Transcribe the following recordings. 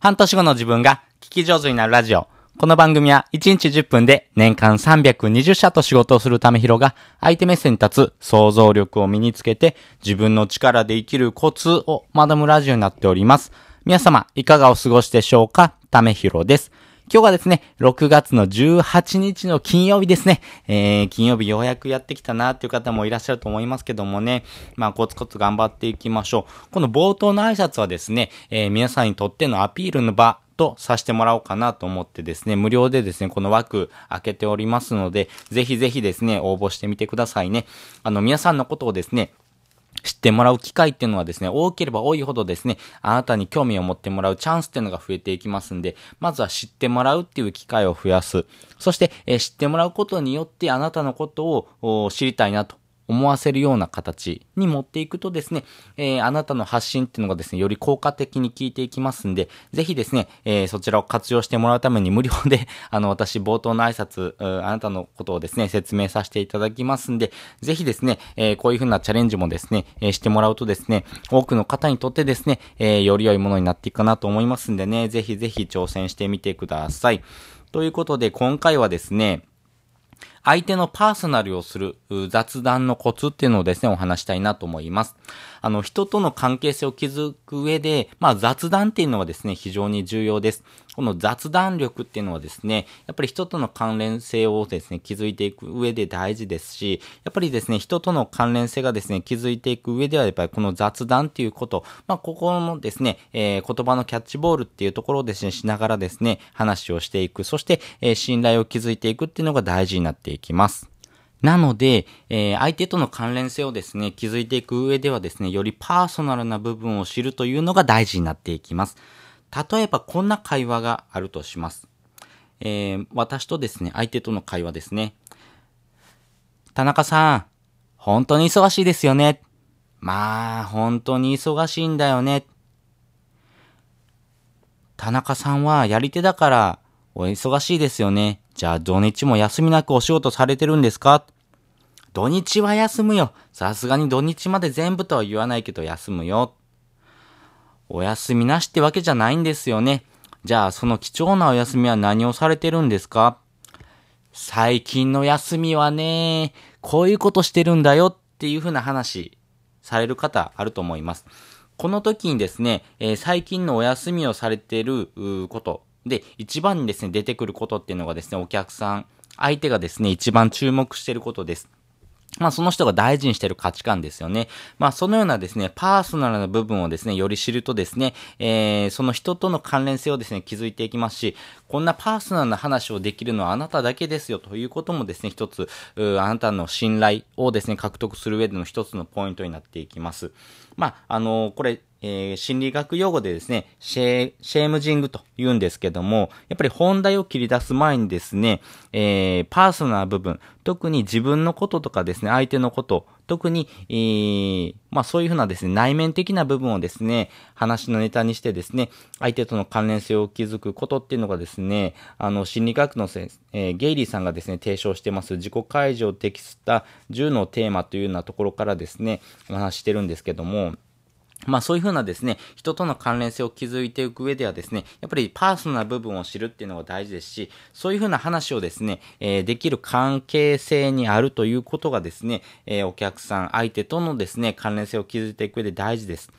半年後の自分が聞き上手になるラジオ。この番組は1日10分で年間320社と仕事をするためひろが相手目線に立つ想像力を身につけて自分の力で生きるコツを学ぶラジオになっております。皆様、いかがお過ごしでしょうか？ためひろです。今日がですね、6月の18日の金曜日ですね。えー、金曜日ようやくやってきたなっていう方もいらっしゃると思いますけどもね。まあ、コツコツ頑張っていきましょう。この冒頭の挨拶はですね、えー、皆さんにとってのアピールの場とさせてもらおうかなと思ってですね、無料でですね、この枠開けておりますので、ぜひぜひですね、応募してみてくださいね。あの、皆さんのことをですね、知ってもらう機会っていうのはですね、多ければ多いほどですね、あなたに興味を持ってもらうチャンスっていうのが増えていきますんで、まずは知ってもらうっていう機会を増やす。そして、えー、知ってもらうことによってあなたのことを知りたいなと思わせるような形に持っていくとですね、えー、あなたの発信っていうのがですね、より効果的に効いていきますんで、ぜひですね、えー、そちらを活用してもらうために無料で、あの、私冒頭の挨拶、あなたのことをですね、説明させていただきますんで、ぜひですね、えー、こういう風なチャレンジもですね、えしてもらうとですね、多くの方にとってですね、えより良いものになっていくかなと思いますんでね、ぜひぜひ挑戦してみてください。ということで、今回はですね、相手のパーソナルをする雑談のコツっていうのをですね、お話したいなと思います。あの、人との関係性を築く上で、まあ雑談っていうのはですね、非常に重要です。この雑談力っていうのはですね、やっぱり人との関連性をですね、築いていく上で大事ですし、やっぱりですね、人との関連性がですね、築いていく上では、やっぱりこの雑談っていうこと、まあ、ここのですね、えー、言葉のキャッチボールっていうところをですね、しながらですね、話をしていく、そして、えー、信頼を築いていくっていうのが大事になっていきます。なので、えー、相手との関連性をですね、築いていく上ではですね、よりパーソナルな部分を知るというのが大事になっていきます。例えばこんな会話があるとします。えー、私とですね、相手との会話ですね。田中さん、本当に忙しいですよね。まあ、本当に忙しいんだよね。田中さんはやり手だからお忙しいですよね。じゃあ土日も休みなくお仕事されてるんですか？土日は休むよ。さすがに土日まで全部とは言わないけど休むよ。お休みなしってわけじゃないんですよね。じゃあその貴重なお休みは何をされてるんですか？最近の休みはね、こういうことしてるんだよっていうふうな話される方あると思います。この時にですね、えー、最近のお休みをされてること、で、一番にですね、出てくることっていうのがですね、お客さん、相手がですね、一番注目してることです。まあその人が大事にしている価値観ですよね。まあそのようなですね、パーソナルな部分をですね、より知るとですね、えー、その人との関連性をですね、築いていきますし、こんなパーソナルな話をできるのはあなただけですよということもですね、一つ、あなたの信頼をですね、獲得する上での一つのポイントになっていきます。まあ、あのー、これ、えー、心理学用語でですね、シェシェームジングと言うんですけども、やっぱり本題を切り出す前にですね、えー、パーソナル部分、特に自分のこととかですね、相手のこと、特に、えー、まあそういうふうなですね、内面的な部分をですね、話のネタにしてですね、相手との関連性を築くことっていうのがですね、あの、心理学のせ、えー、ゲイリーさんがですね、提唱してます自己解除を適した10のテーマというようなところからですね、お話してるんですけども、まあそういうふうなですね、人との関連性を築いていく上ではですね、やっぱりパーソナル部分を知るっていうのが大事ですし、そういうふうな話をですね、えー、できる関係性にあるということがですね、えー、お客さん、相手とのですね、関連性を築いていく上で大事です。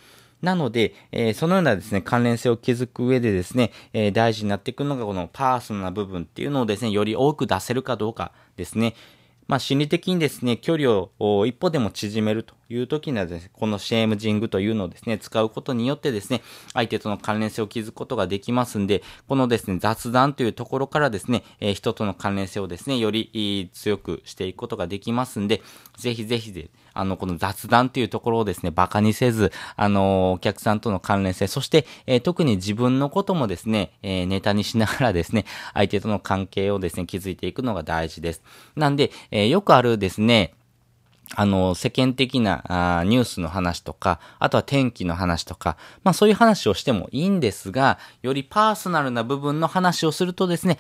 なので、えー、そのようなですね、関連性を築く上でですね、えー、大事になっていくのがこのパーソナル部分っていうのをですね、より多く出せるかどうかですね。まあ、心理的にですね、距離を一歩でも縮めるという時にはですね、このシェームジングというのをですね、使うことによってですね、相手との関連性を築くことができますんで、このですね、雑談というところからですね、えー、人との関連性をですね、より強くしていくことができますんで、ぜひぜひで、あの、この雑談というところをですね、馬鹿にせず、あの、お客さんとの関連性、そして、えー、特に自分のこともですね、えー、ネタにしながらですね、相手との関係をですね、築いていくのが大事です。なんで、えー、よくあるですね、あの、世間的なあニュースの話とか、あとは天気の話とか、まあそういう話をしてもいいんですが、よりパーソナルな部分の話をするとですね、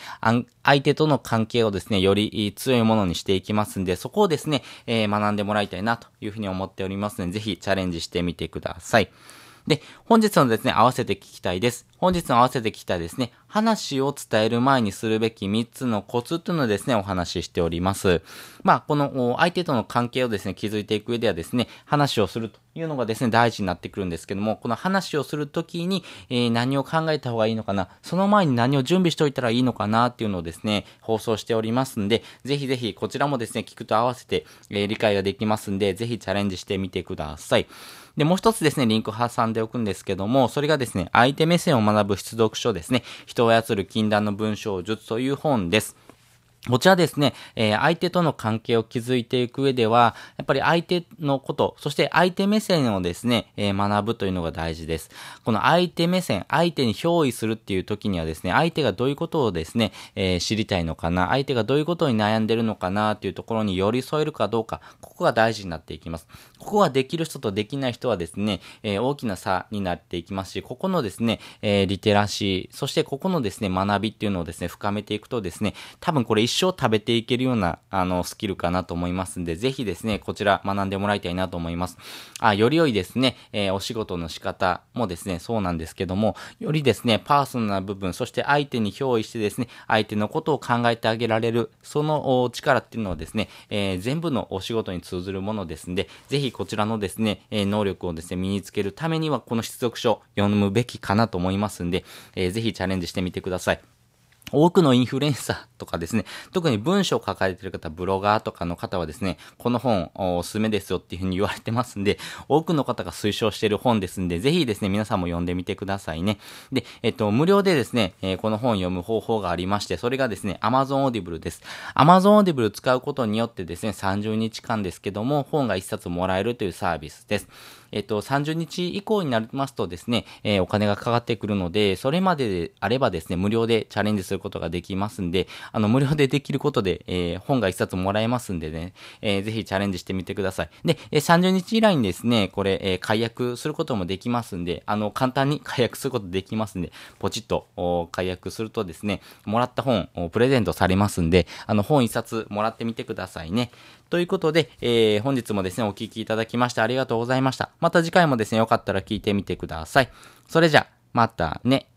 相手との関係をですね、より強いものにしていきますんで、そこをですね、えー、学んでもらいたいなというふうに思っておりますので、ぜひチャレンジしてみてください。で、本日のですね、合わせて聞きたいです。本日の合わせてきたですね、話を伝える前にするべき3つのコツというのをですね、お話ししております。まあ、この相手との関係をですね、築いていく上ではですね、話をするというのがですね、大事になってくるんですけども、この話をするときに、えー、何を考えた方がいいのかな、その前に何を準備しておいたらいいのかなっていうのをですね、放送しておりますんで、ぜひぜひこちらもですね、聞くと合わせて、えー、理解ができますんで、ぜひチャレンジしてみてください。で、もう一つですね、リンク挟んでおくんですけども、それがですね、相手目線を学ぶ出読書ですね、人を操る禁断の文章術という本です。こちらですね、えー、相手との関係を築いていく上では、やっぱり相手のこと、そして相手目線をですね、えー、学ぶというのが大事です。この相手目線、相手に憑依するっていう時にはですね、相手がどういうことをですね、えー、知りたいのかな、相手がどういうことに悩んでるのかなっていうところに寄り添えるかどうか、ここが大事になっていきます。ここができる人とできない人はですね、え大きな差になっていきますし、ここのですね、えリテラシー、そしてここのですね、学びっていうのをですね、深めていくとですね、多分これ一生食べていけるような、あの、スキルかなと思いますんで、ぜひですね、こちら学んでもらいたいなと思います。あ、より良いですね、えー、お仕事の仕方もですね、そうなんですけども、よりですね、パーソナルな部分、そして相手に憑依してですね、相手のことを考えてあげられる、その力っていうのはですね、えー、全部のお仕事に通ずるものですんで、ぜひこちらのですね、えー、能力をですね、身につけるためには、この出力書読むべきかなと思いますんで、えー、ぜひチャレンジしてみてください。多くのインフルエンサーとかですね、特に文章を書かれている方、ブロガーとかの方はですね、この本おすすめですよっていうふうに言われてますんで、多くの方が推奨している本ですんで、ぜひですね、皆さんも読んでみてくださいね。で、えっと、無料でですね、えー、この本を読む方法がありまして、それがですね、Amazon Audible です。Amazon Audible 使うことによってですね、30日間ですけども、本が1冊もらえるというサービスです。えっと、30日以降になりますとですね、えー、お金がかかってくるので、それまでであればですね、無料でチャレンジすることができますんで、あの、無料でできることで、えー、本が一冊もらえますんでね、えー、ぜひチャレンジしてみてください。で、え30日以来にですね、これ、え解約することもできますんで、あの、簡単に 解約することできますんで、ポチッと解約するとですね、もらった本をプレゼントされますんで、あの、本一冊もらってみてくださいね。ということで、えー、本日もですね、お聴きいただきましてありがとうございました。また次回もですね、よかったら聞いてみてください。それじゃ、またね。